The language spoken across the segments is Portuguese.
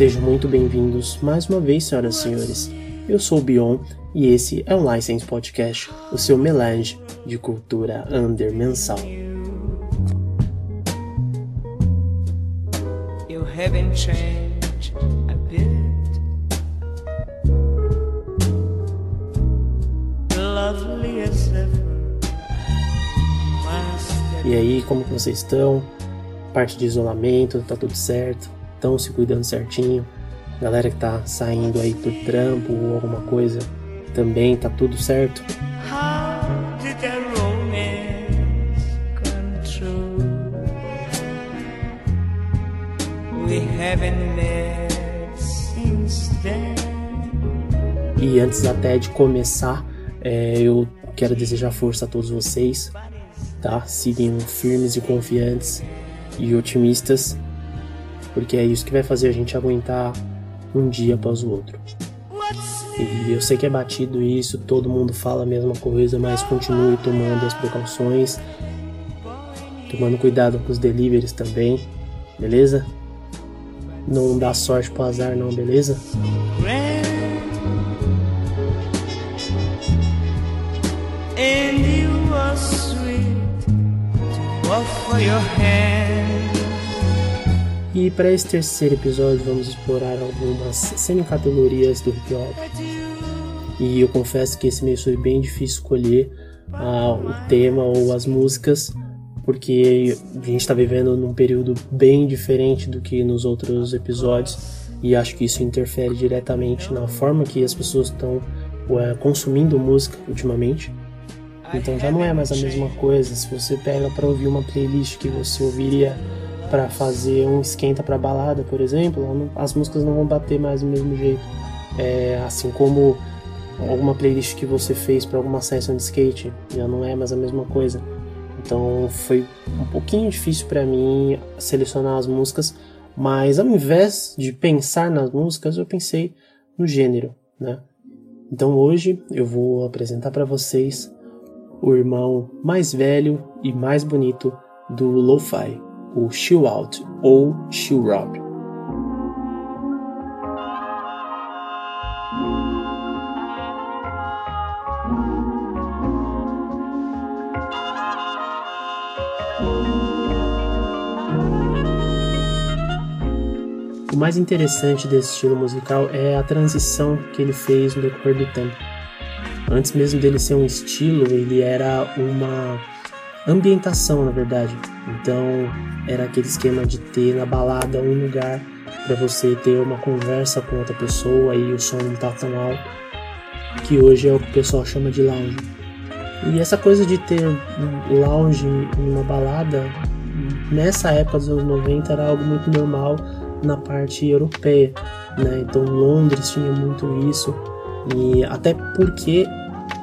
Sejam muito bem-vindos mais uma vez, senhoras e senhores. Eu sou o Bion e esse é o License Podcast, o seu melange de cultura under mensal. You haven't changed a bit. Lovely as ever. E aí, como que vocês estão? Parte de isolamento, tá tudo certo? Estão se cuidando certinho. Galera que tá saindo aí pro trampo ou alguma coisa, também tá tudo certo. E antes até de começar, é, eu quero desejar força a todos vocês, tá? Sigam firmes e confiantes e otimistas porque é isso que vai fazer a gente aguentar um dia após o outro. E eu sei que é batido isso, todo mundo fala a mesma coisa, mas continue tomando as precauções, tomando cuidado com os deliveries também, beleza? Não dá sorte pro azar não, beleza? And you sweet to offer your hand e para esse terceiro episódio vamos explorar algumas semi-categorias do hip hop. E eu confesso que esse mês foi bem difícil escolher uh, o tema ou as músicas, porque a gente está vivendo num período bem diferente do que nos outros episódios, e acho que isso interfere diretamente na forma que as pessoas estão uh, consumindo música ultimamente. Então já não é mais a mesma coisa. Se você pega para ouvir uma playlist que você ouviria para fazer um esquenta para balada, por exemplo, as músicas não vão bater mais do mesmo jeito. É, assim como alguma playlist que você fez para alguma session de skate, já não é mais a mesma coisa. Então foi um pouquinho difícil para mim selecionar as músicas, mas ao invés de pensar nas músicas, eu pensei no gênero, né? Então hoje eu vou apresentar para vocês o irmão mais velho e mais bonito do lo-fi, o chill out ou chill rock. O mais interessante desse estilo musical é a transição que ele fez no decorrer do tempo. Antes mesmo dele ser um estilo, ele era uma ambientação, na verdade. Então, era aquele esquema de ter na balada um lugar para você ter uma conversa com outra pessoa e o som não tá tão alto, que hoje é o que o pessoal chama de lounge. E essa coisa de ter lounge em uma balada, nessa época dos anos 90 era algo muito normal na parte europeia, né? Então Londres tinha muito isso e até porque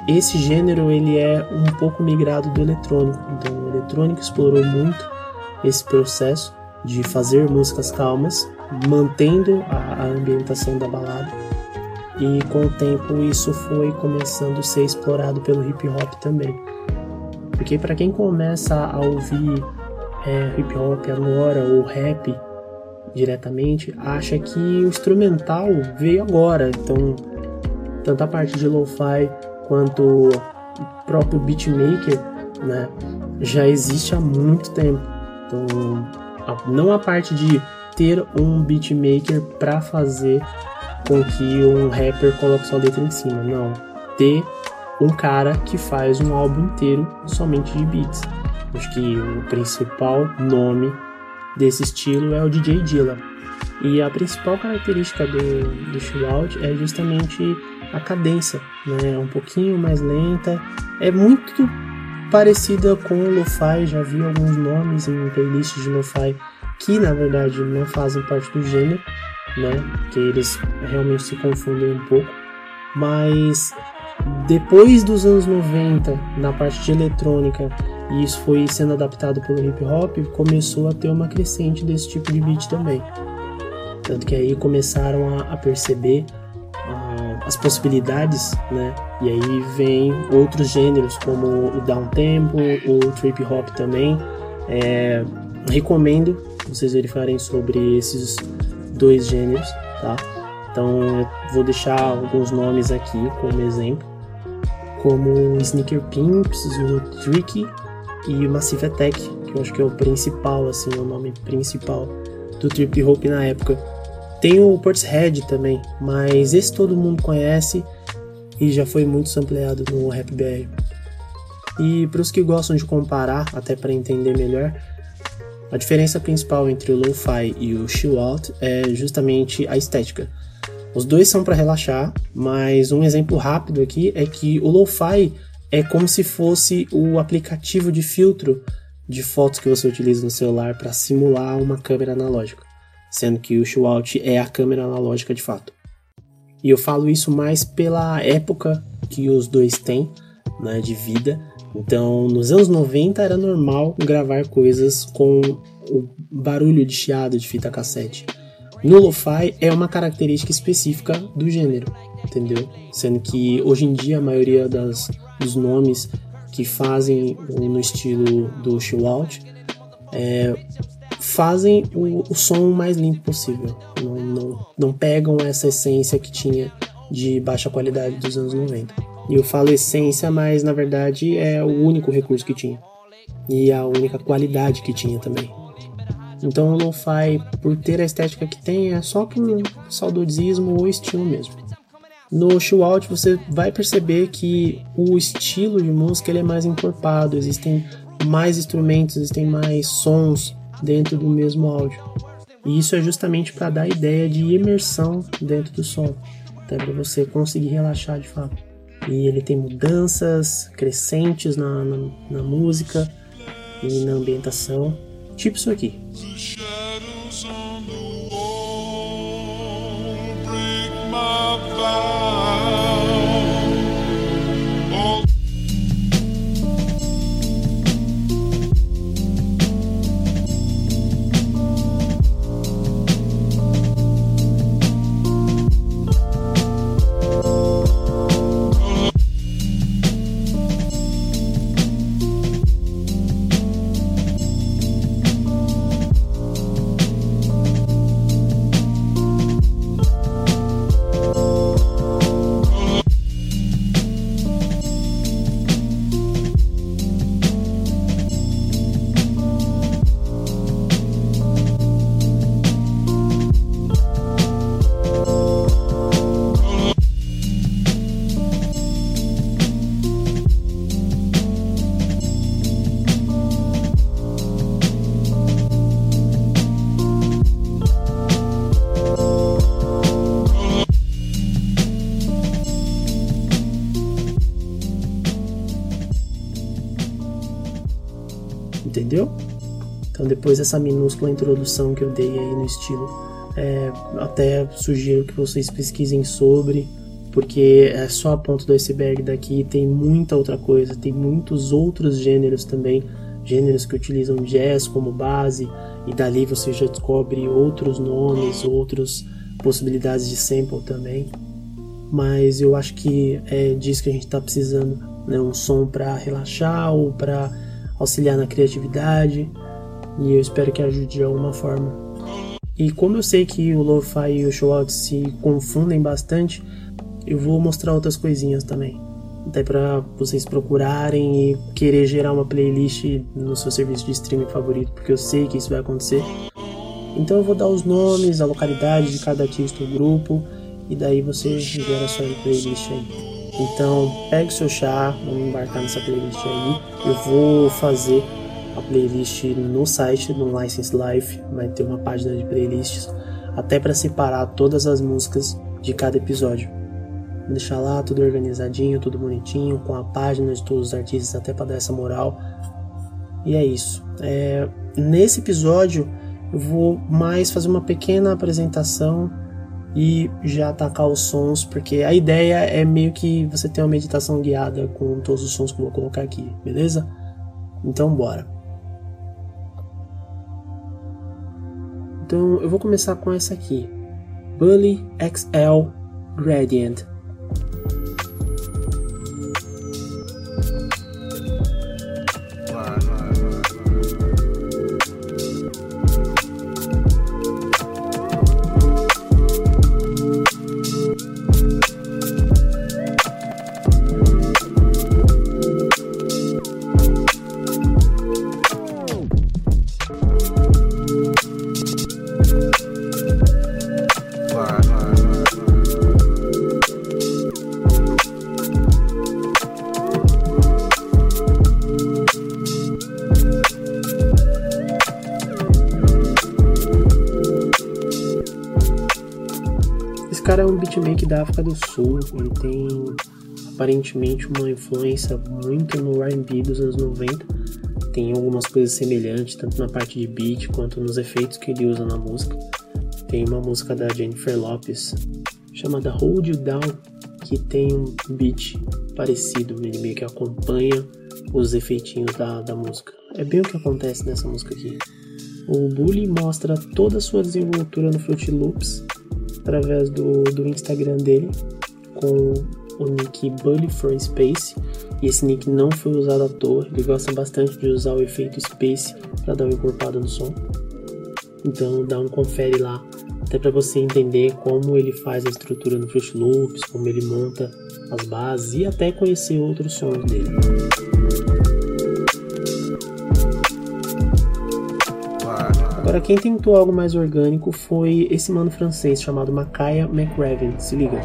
esse gênero ele é um pouco migrado do eletrônico. Então, o eletrônico explorou muito esse processo de fazer músicas calmas, mantendo a, a ambientação da balada. E com o tempo isso foi começando a ser explorado pelo hip hop também. Porque para quem começa a ouvir é, hip hop agora ou rap diretamente, acha que o instrumental veio agora. Então, tanto a parte de lo-fi quanto o próprio beatmaker, né, já existe há muito tempo. Então, não a parte de ter um beatmaker para fazer com que um rapper coloque sua letra em cima, não. Ter um cara que faz um álbum inteiro somente de beats. Acho que o principal nome desse estilo é o DJ Dilla. E a principal característica do, do chill out é justamente a cadência, né? É um pouquinho mais lenta, é muito parecida com o lo-fi, já vi alguns nomes em playlists de lo-fi que na verdade não fazem parte do gênero, né? Que eles realmente se confundem um pouco, mas depois dos anos 90, na parte de eletrônica, e isso foi sendo adaptado pelo hip hop, começou a ter uma crescente desse tipo de beat também. Tanto que aí começaram a, a perceber as possibilidades, né? E aí vem outros gêneros como o downtempo, o trip hop também. É, recomendo vocês verificarem sobre esses dois gêneros, tá? Então eu vou deixar alguns nomes aqui como exemplo, como Sneaker Pimps, o Tricky e o Massive Attack, que eu acho que é o principal, assim, o nome principal do trip hop na época. Tem o Portishead também, mas esse todo mundo conhece e já foi muito sampleado no Rap BR. E para os que gostam de comparar, até para entender melhor, a diferença principal entre o lo-fi e o chill out é justamente a estética. Os dois são para relaxar, mas um exemplo rápido aqui é que o lo-fi é como se fosse o aplicativo de filtro de fotos que você utiliza no celular para simular uma câmera analógica, sendo que o chill out é a câmera analógica de fato. E eu falo isso mais pela época que os dois têm, né, de vida. Então, nos anos 90 era normal gravar coisas com o barulho de chiado de fita cassete. No lo-fi é uma característica específica do gênero, entendeu? Sendo que hoje em dia a maioria das, dos nomes que fazem no estilo do chill out é, fazem o, o, som mais limpo possível. Não, não, não pegam essa essência que tinha de baixa qualidade dos anos 90. E eu falo essência, mas na verdade é o único recurso que tinha. E a única qualidade que tinha também. Então o lo-fi, por ter a estética que tem, é só por saudosismo ou estilo mesmo. No chill out você vai perceber que o estilo de música ele é mais encorpado, existem mais instrumentos, existem mais sons dentro do mesmo áudio. E isso é justamente para dar a ideia de imersão dentro do som, até para você conseguir relaxar de fato. E ele tem mudanças crescentes na, na, na música e na ambientação, tipo isso aqui. entendeu? Depois dessa minúscula introdução que eu dei aí no estilo, é, até sugiro que vocês pesquisem sobre, porque é só a ponta do iceberg daqui, tem muita outra coisa, tem muitos outros gêneros também, gêneros que utilizam jazz como base, e dali você já descobre outros nomes, outras possibilidades de sample também. Mas eu acho que é disso que a gente está precisando, né? um som para relaxar ou para auxiliar na criatividade e eu espero que ajude de alguma forma. E como eu sei que o lo-fi e o show-out se confundem bastante, eu vou mostrar outras coisinhas também. Até para vocês procurarem e querer gerar uma playlist no seu serviço de streaming favorito, porque eu sei que isso vai acontecer. Então eu vou dar os nomes, a localidade de cada artista ou grupo, e daí você gera a sua playlist aí. Então, pegue seu chá, vamos embarcar nessa playlist aí. Eu vou fazer a playlist no site, no License Life, vai ter uma página de playlists, até para separar todas as músicas de cada episódio. Vou deixar lá tudo organizadinho, tudo bonitinho, com a página de todos os artistas, até para dar essa moral. E é isso. É, nesse episódio, eu vou mais fazer uma pequena apresentação e já atacar os sons, porque a ideia é meio que você ter uma meditação guiada com todos os sons que eu vou colocar aqui, beleza? Então bora. Então eu vou começar com essa aqui, Bully XL Gradient. Da África do Sul, ele tem aparentemente uma influência muito no R&B dos anos 90. Tem algumas coisas semelhantes, tanto na parte de beat quanto nos efeitos que ele usa na música. Tem uma música da Jennifer Lopez chamada Hold You Down, que tem um beat parecido, ele meio que acompanha os efeitinhos da, da música. É bem o que acontece nessa música aqui. O Bully mostra toda a sua desenvoltura no Fruit Loops através do, do Instagram dele, com o nick Bully for Space. E esse nick não foi usado à toa, ele gosta bastante de usar o efeito Space para dar uma encorpada no som. Então dá um confere lá, até para você entender como ele faz a estrutura no Fruit Loops, como ele monta as bases e até conhecer outros sons dele. Agora, quem tentou algo mais orgânico foi esse mano francês chamado Makaya McRaven. Se liga.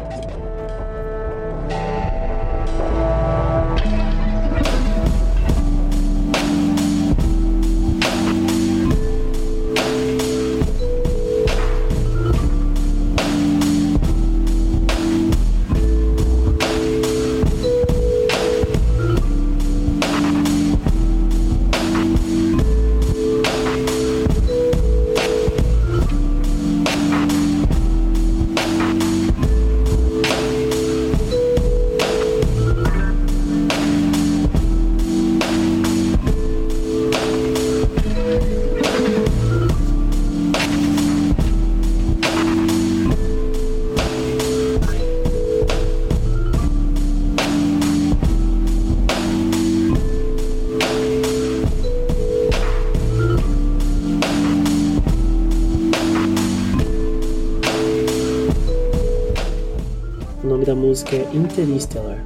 Música Interstellar.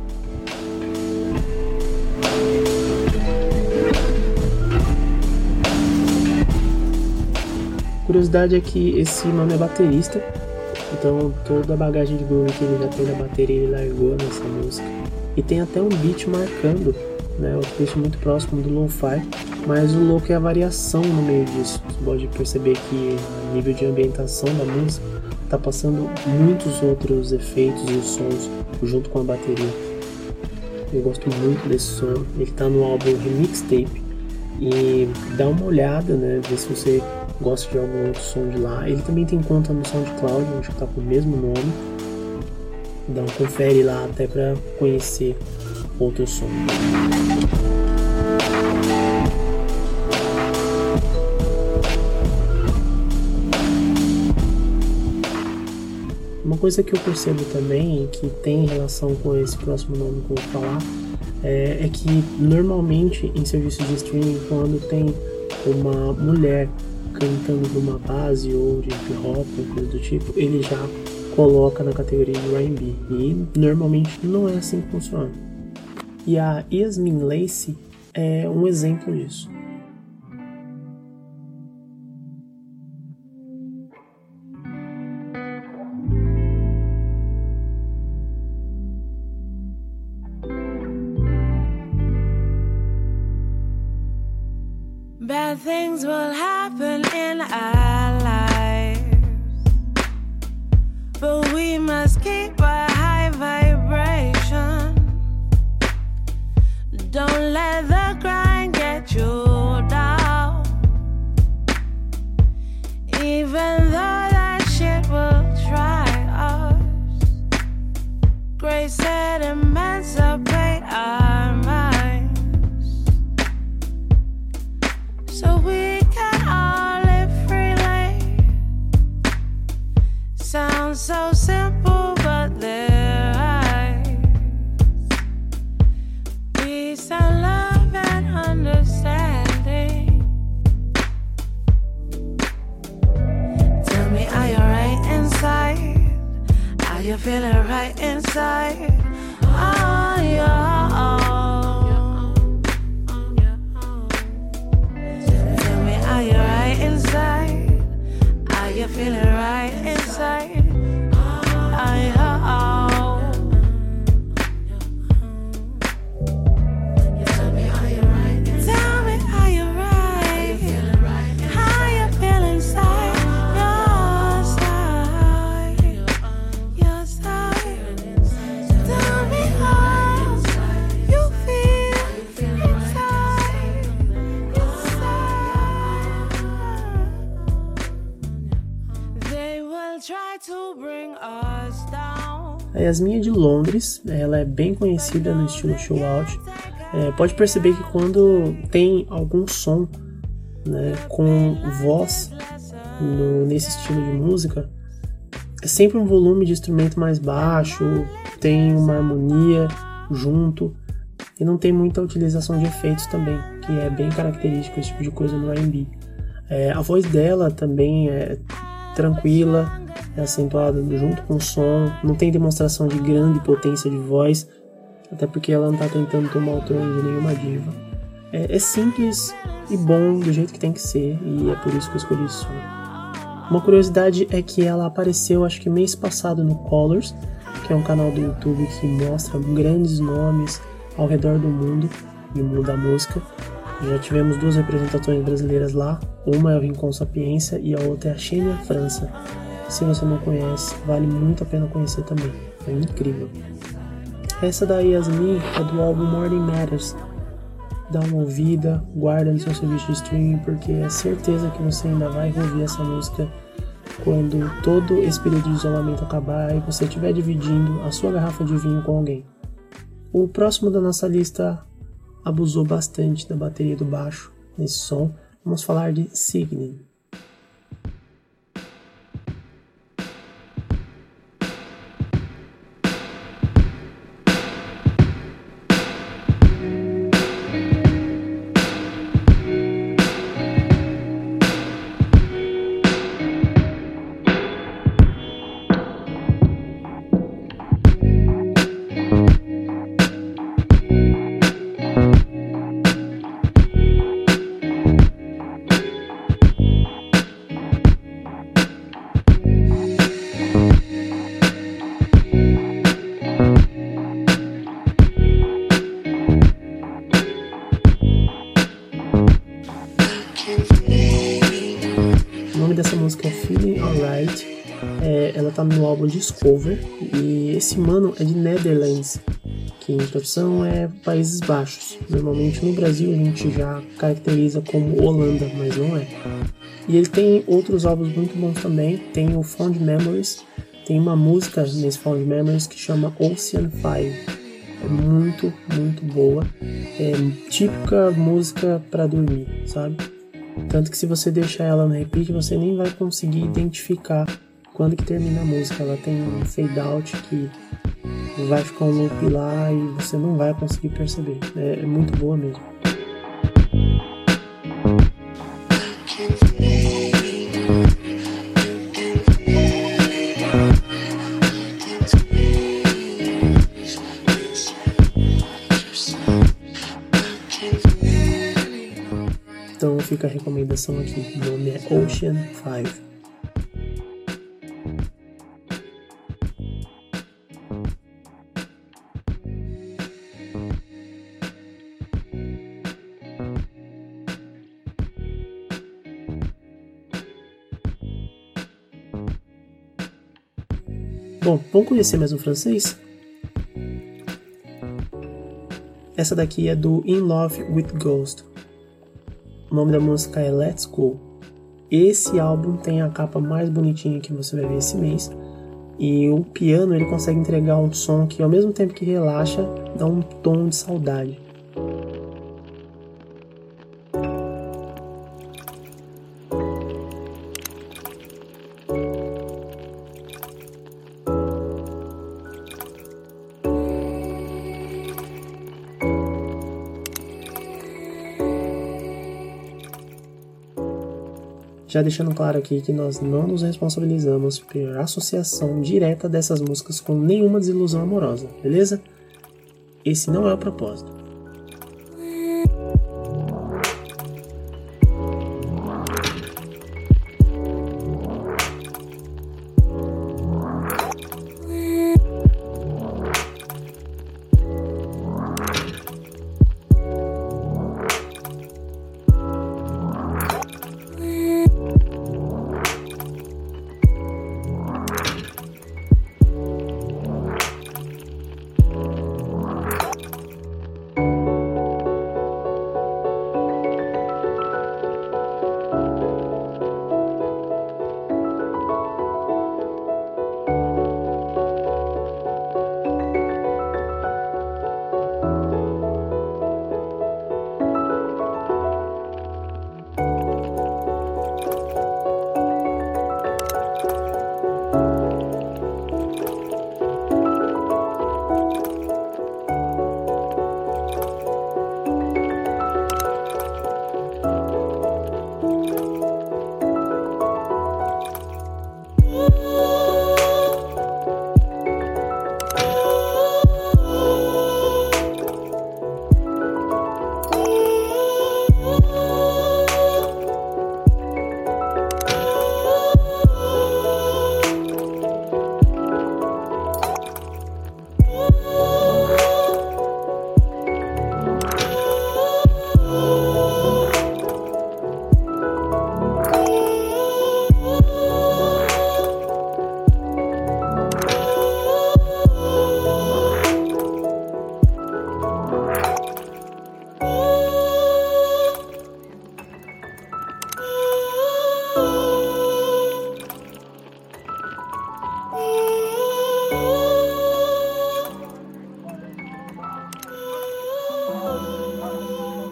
Curiosidade é que esse mano é baterista, então toda a bagagem de groove que ele já tem na bateria ele largou nessa música. E tem até um beat marcando, né, o beat muito próximo do lo-fi, mas o louco é a variação no meio disso. Você pode perceber que a nível de ambientação da música tá passando muitos outros efeitos e sons junto com a bateria. Eu gosto muito desse som. Ele tá no álbum Remixtape e dá uma olhada, né, ver se você gosta de algum outro som de lá. Ele também tem conta no SoundCloud, onde tá com o mesmo nome. Dá um confere lá até para conhecer outros sons. Uma coisa que eu percebo também, que tem relação com esse próximo nome que eu vou falar, é, é que normalmente em serviços de streaming, quando tem uma mulher cantando numa base ou de hip hop, coisa do tipo, ele já coloca na categoria de R&B. E normalmente não é assim que funciona. E a Yasmin Lacey é um exemplo disso. Things will happen Londres, ela é bem conhecida no estilo show out. É, pode perceber que quando tem algum som né, com voz no, nesse estilo de música, é sempre um volume de instrumento mais baixo, tem uma harmonia junto e não tem muita utilização de efeitos também, que é bem característico esse tipo de coisa no R&B. É, a voz dela também é tranquila, é acentuada junto com o som, não tem demonstração de grande potência de voz, até porque ela não está tentando tomar o trono de nenhuma diva. É, é, simples e bom do jeito que tem que ser, e é por isso que eu escolhi som. Uma curiosidade é que ela apareceu, acho que mês passado, no Colors, que é um canal do YouTube que mostra grandes nomes ao redor do mundo, no mundo da música. Já tivemos duas representações brasileiras lá, uma é o Rincon Sapiência e a outra é a Xenia França. Se você não conhece, vale muito a pena conhecer também, é incrível. Essa da Yasmin é do álbum Than Matters. Dá uma ouvida, guarda no seu serviço de streaming, porque é certeza que você ainda vai ouvir essa música quando todo esse período de isolamento acabar e você estiver dividindo a sua garrafa de vinho com alguém. O próximo da nossa lista abusou bastante da bateria do baixo nesse som. Vamos falar de Signin. Discover e esse mano é de Netherlands, que em tradução é Países Baixos. Normalmente no Brasil a gente já caracteriza como Holanda, mas não é. E ele tem outros álbuns muito bons também. Tem o Found Memories, tem uma música nesse Found Memories que chama Ocean Fire. É muito, muito boa. É típica música para dormir, sabe? Tanto que se você deixar ela no repeat, você nem vai conseguir identificar quando que termina a música, ela tem um fade out que vai ficar um loop lá e você não vai conseguir perceber. É, é muito boa mesmo. Então fica a recomendação aqui, o nome é Ocean 5. Bom, vamos conhecer mais um francês? Essa daqui é do In Love with Ghost. O nome da música é Let's Go. Esse álbum tem a capa mais bonitinha que você vai ver esse mês. E o piano ele consegue entregar um som que ao mesmo tempo que relaxa, dá um tom de saudade. Já deixando claro aqui que nós não nos responsabilizamos por associação direta dessas músicas com nenhuma desilusão amorosa, beleza? Esse não é o propósito.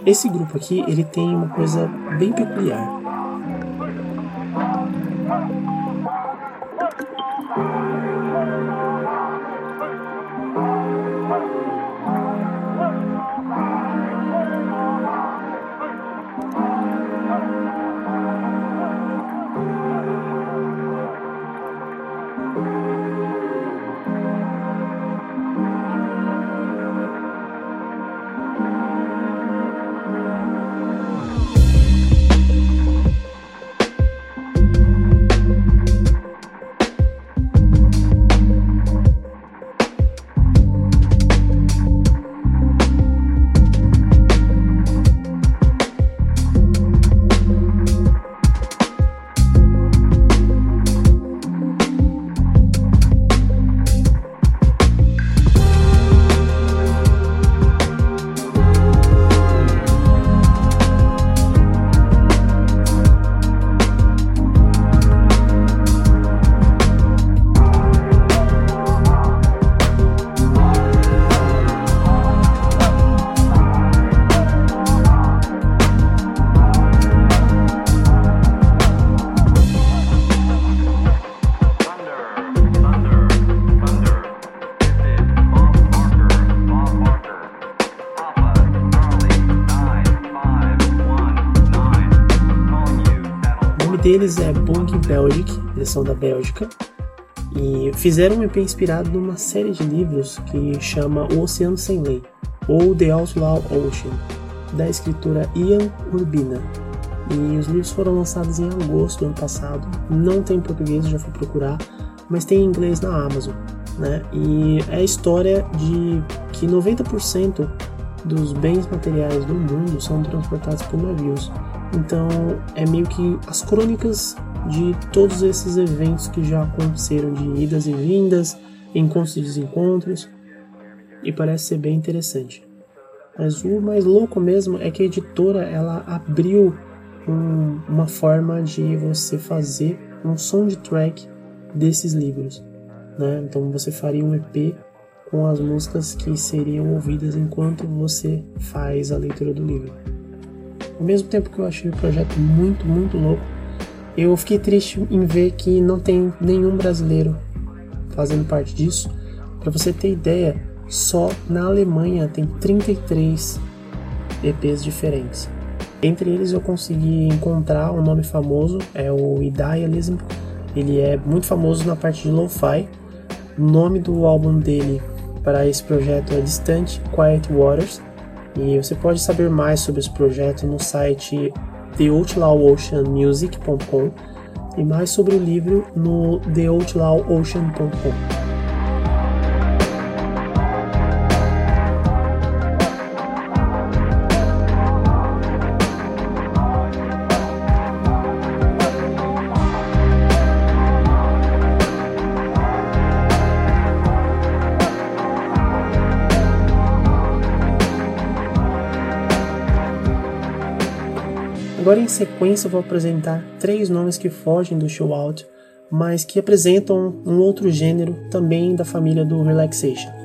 Esse grupo aqui, ele tem uma coisa bem peculiar. Deles é Bung Belgic, eles são da Bélgica, e fizeram um EP inspirado numa série de livros que chama O Oceano Sem Lei, ou The Outlaw Ocean, da escritora Ian Urbina. E os livros foram lançados em agosto do ano passado, não tem em português, já fui procurar, mas tem em inglês na Amazon. Né? E é a história de que 90% dos bens materiais do mundo são transportados por navios. Então é meio que as crônicas de todos esses eventos que já aconteceram, de idas e vindas, encontros e desencontros, e parece ser bem interessante. Mas o mais louco mesmo é que a editora ela abriu um, uma forma de você fazer um soundtrack desses livros. Né? Então você faria um EP com as músicas que seriam ouvidas enquanto você faz a leitura do livro. Ao mesmo tempo que eu achei o projeto muito, muito louco, eu fiquei triste em ver que não tem nenhum brasileiro fazendo parte disso. Para você ter ideia, só na Alemanha tem 33 EPs diferentes. Entre eles eu consegui encontrar um nome famoso, é o Idealism. Ele é muito famoso na parte de lo-fi. O nome do álbum dele para esse projeto é Distant Quiet Waters. E você pode saber mais sobre esse projeto no site theoutlawOceanmusic.com e mais sobre o livro no theoutlawOcean.com. Agora em sequência vou apresentar três nomes que fogem do show out, mas que apresentam um outro gênero também da família do relaxation.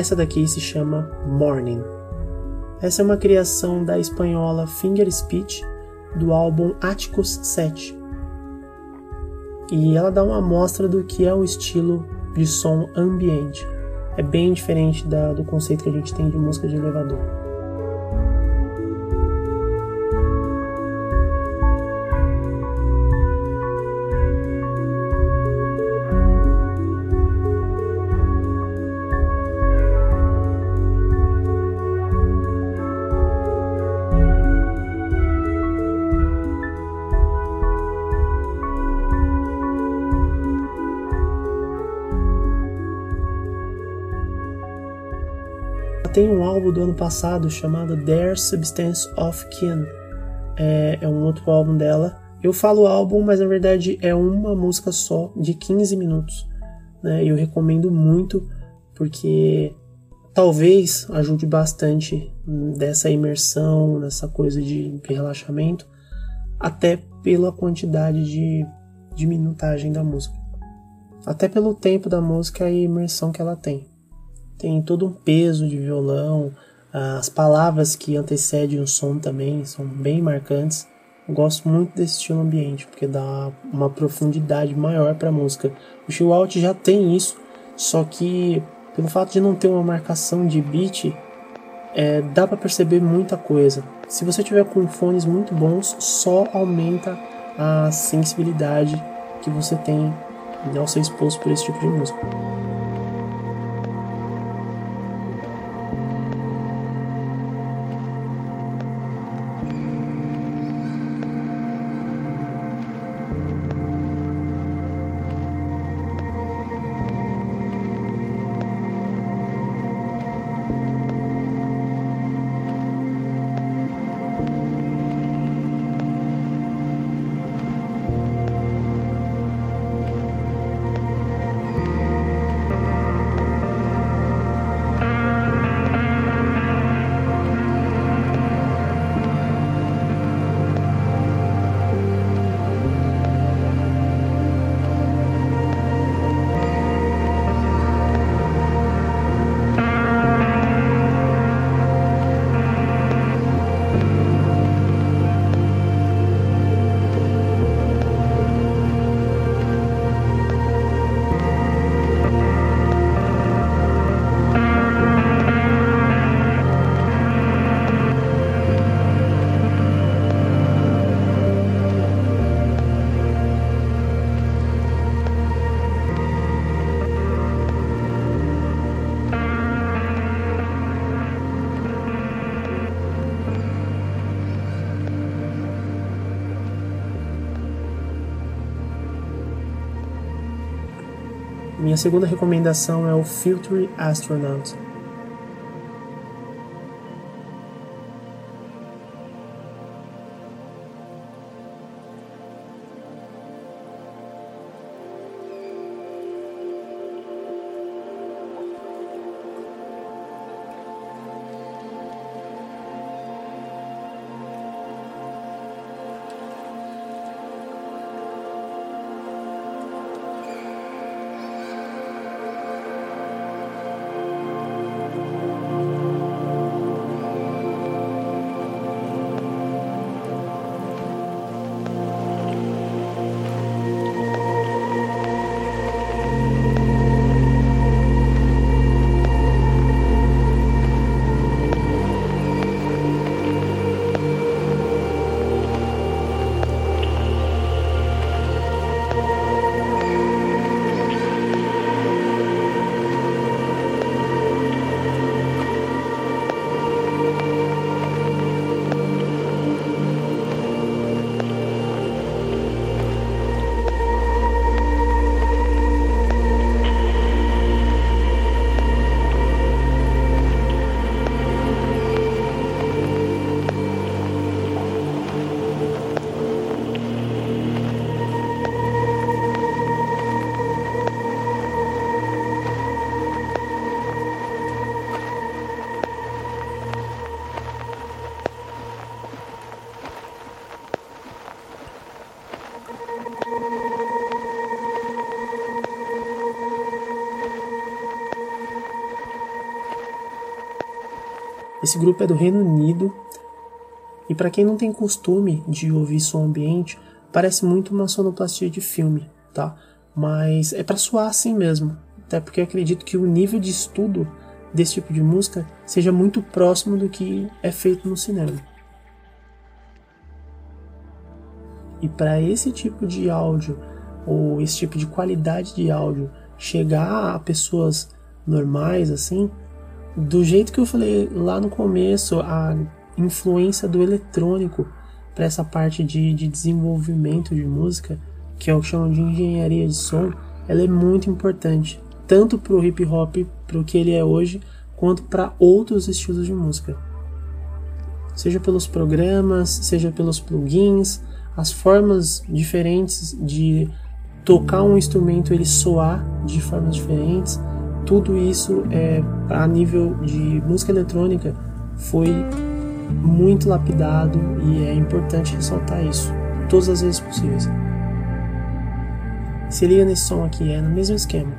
Essa daqui se chama Morning. Essa é uma criação da espanhola Finger Speech do álbum Atticus 7. E ela dá uma amostra do que é o estilo de som ambiente. É bem diferente da, do conceito que a gente tem de música de elevador. Tem um álbum do ano passado chamado Their Substance of Kin. É, é, um outro álbum dela. Eu falo álbum, mas na verdade é uma música só, de 15 minutos. Né? Eu recomendo muito, porque talvez ajude bastante dessa imersão, nessa coisa de, relaxamento, até pela quantidade de, de minutagem da música. Até pelo tempo da música e imersão que ela tem tem todo um peso de violão, as palavras que antecedem o som também são bem marcantes. Eu gosto muito desse estilo ambiente, porque dá uma profundidade maior para a música. O chill out já tem isso, só que pelo fato de não ter uma marcação de beat, é, dá para perceber muita coisa. Se você tiver com fones muito bons, só aumenta a sensibilidade que você tem ao ser exposto por esse tipo de música. Minha segunda recomendação é o Future Astronaut. Esse grupo é do Reino Unido e para quem não tem costume de ouvir som ambiente, parece muito uma sonoplastia de filme, tá? Mas é para soar assim mesmo, até porque acredito que o nível de estudo desse tipo de música seja muito próximo do que é feito no cinema. E para esse tipo de áudio ou esse tipo de qualidade de áudio chegar a pessoas normais assim, do jeito que eu falei lá no começo, a influência do eletrônico para essa parte de, de desenvolvimento de música, que é o que chamam de engenharia de som, ela é muito importante, tanto para o hip hop, para o que ele é hoje, quanto para outros estilos de música. Seja pelos programas, seja pelos plugins, as formas diferentes de tocar um instrumento ele soar de formas diferentes, tudo isso é a nível de música eletrônica foi muito lapidado e é importante ressaltar isso todas as vezes possíveis. Se liga nesse som aqui, é no mesmo esquema.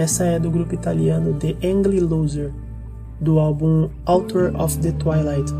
Essa é do grupo italiano The Angry Loser, do álbum Author of the Twilight.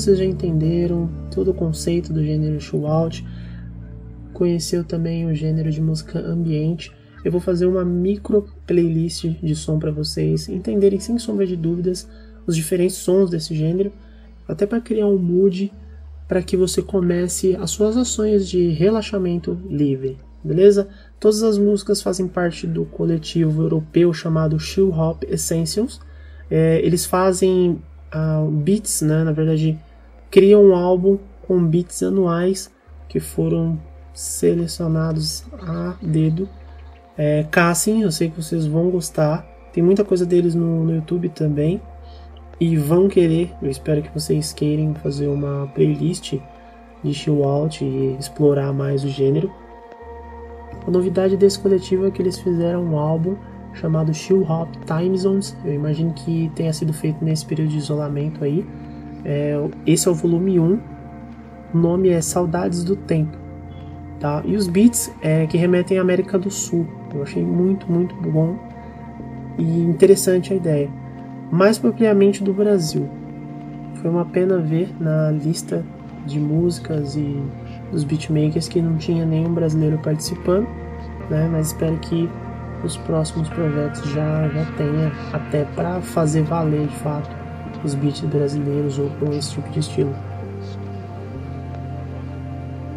Vocês já entenderam todo o conceito do gênero show-out, conheceu também o gênero de música ambiente, eu vou fazer uma micro playlist de som para vocês entenderem sem sombra de dúvidas os diferentes sons desse gênero, até para criar um mood para que você comece as suas ações de relaxamento livre, beleza? Todas as músicas fazem parte do coletivo europeu chamado Chill Hop Essentials. É, eles fazem uh, beats, né? Na verdade, criam um álbum com beats anuais que foram selecionados a dedo. É, Cassem, eu sei que vocês vão gostar. Tem muita coisa deles no, no YouTube também. E vão querer, eu espero que vocês queiram fazer uma playlist de chill out e explorar mais o gênero. A novidade desse coletivo é que eles fizeram um álbum chamado Chill Hop Time Zones. Eu imagino que tenha sido feito nesse período de isolamento aí. É, esse é o volume 1. O nome é Saudades do Tempo. Tá? E os beats é, que remetem à América do Sul. Eu achei muito, muito bom e interessante a ideia. Mais propriamente do Brasil. Foi uma pena ver na lista de músicas e dos beatmakers que não tinha nenhum brasileiro participando, né? mas espero que os próximos projetos já, já tenha até para fazer valer de fato os beats brasileiros ou com esse tipo de estilo.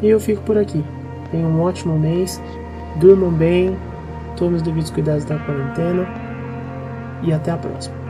E eu fico por aqui. Tenham um ótimo mês, durmam bem, tomem os devidos cuidados da quarentena e até a próxima.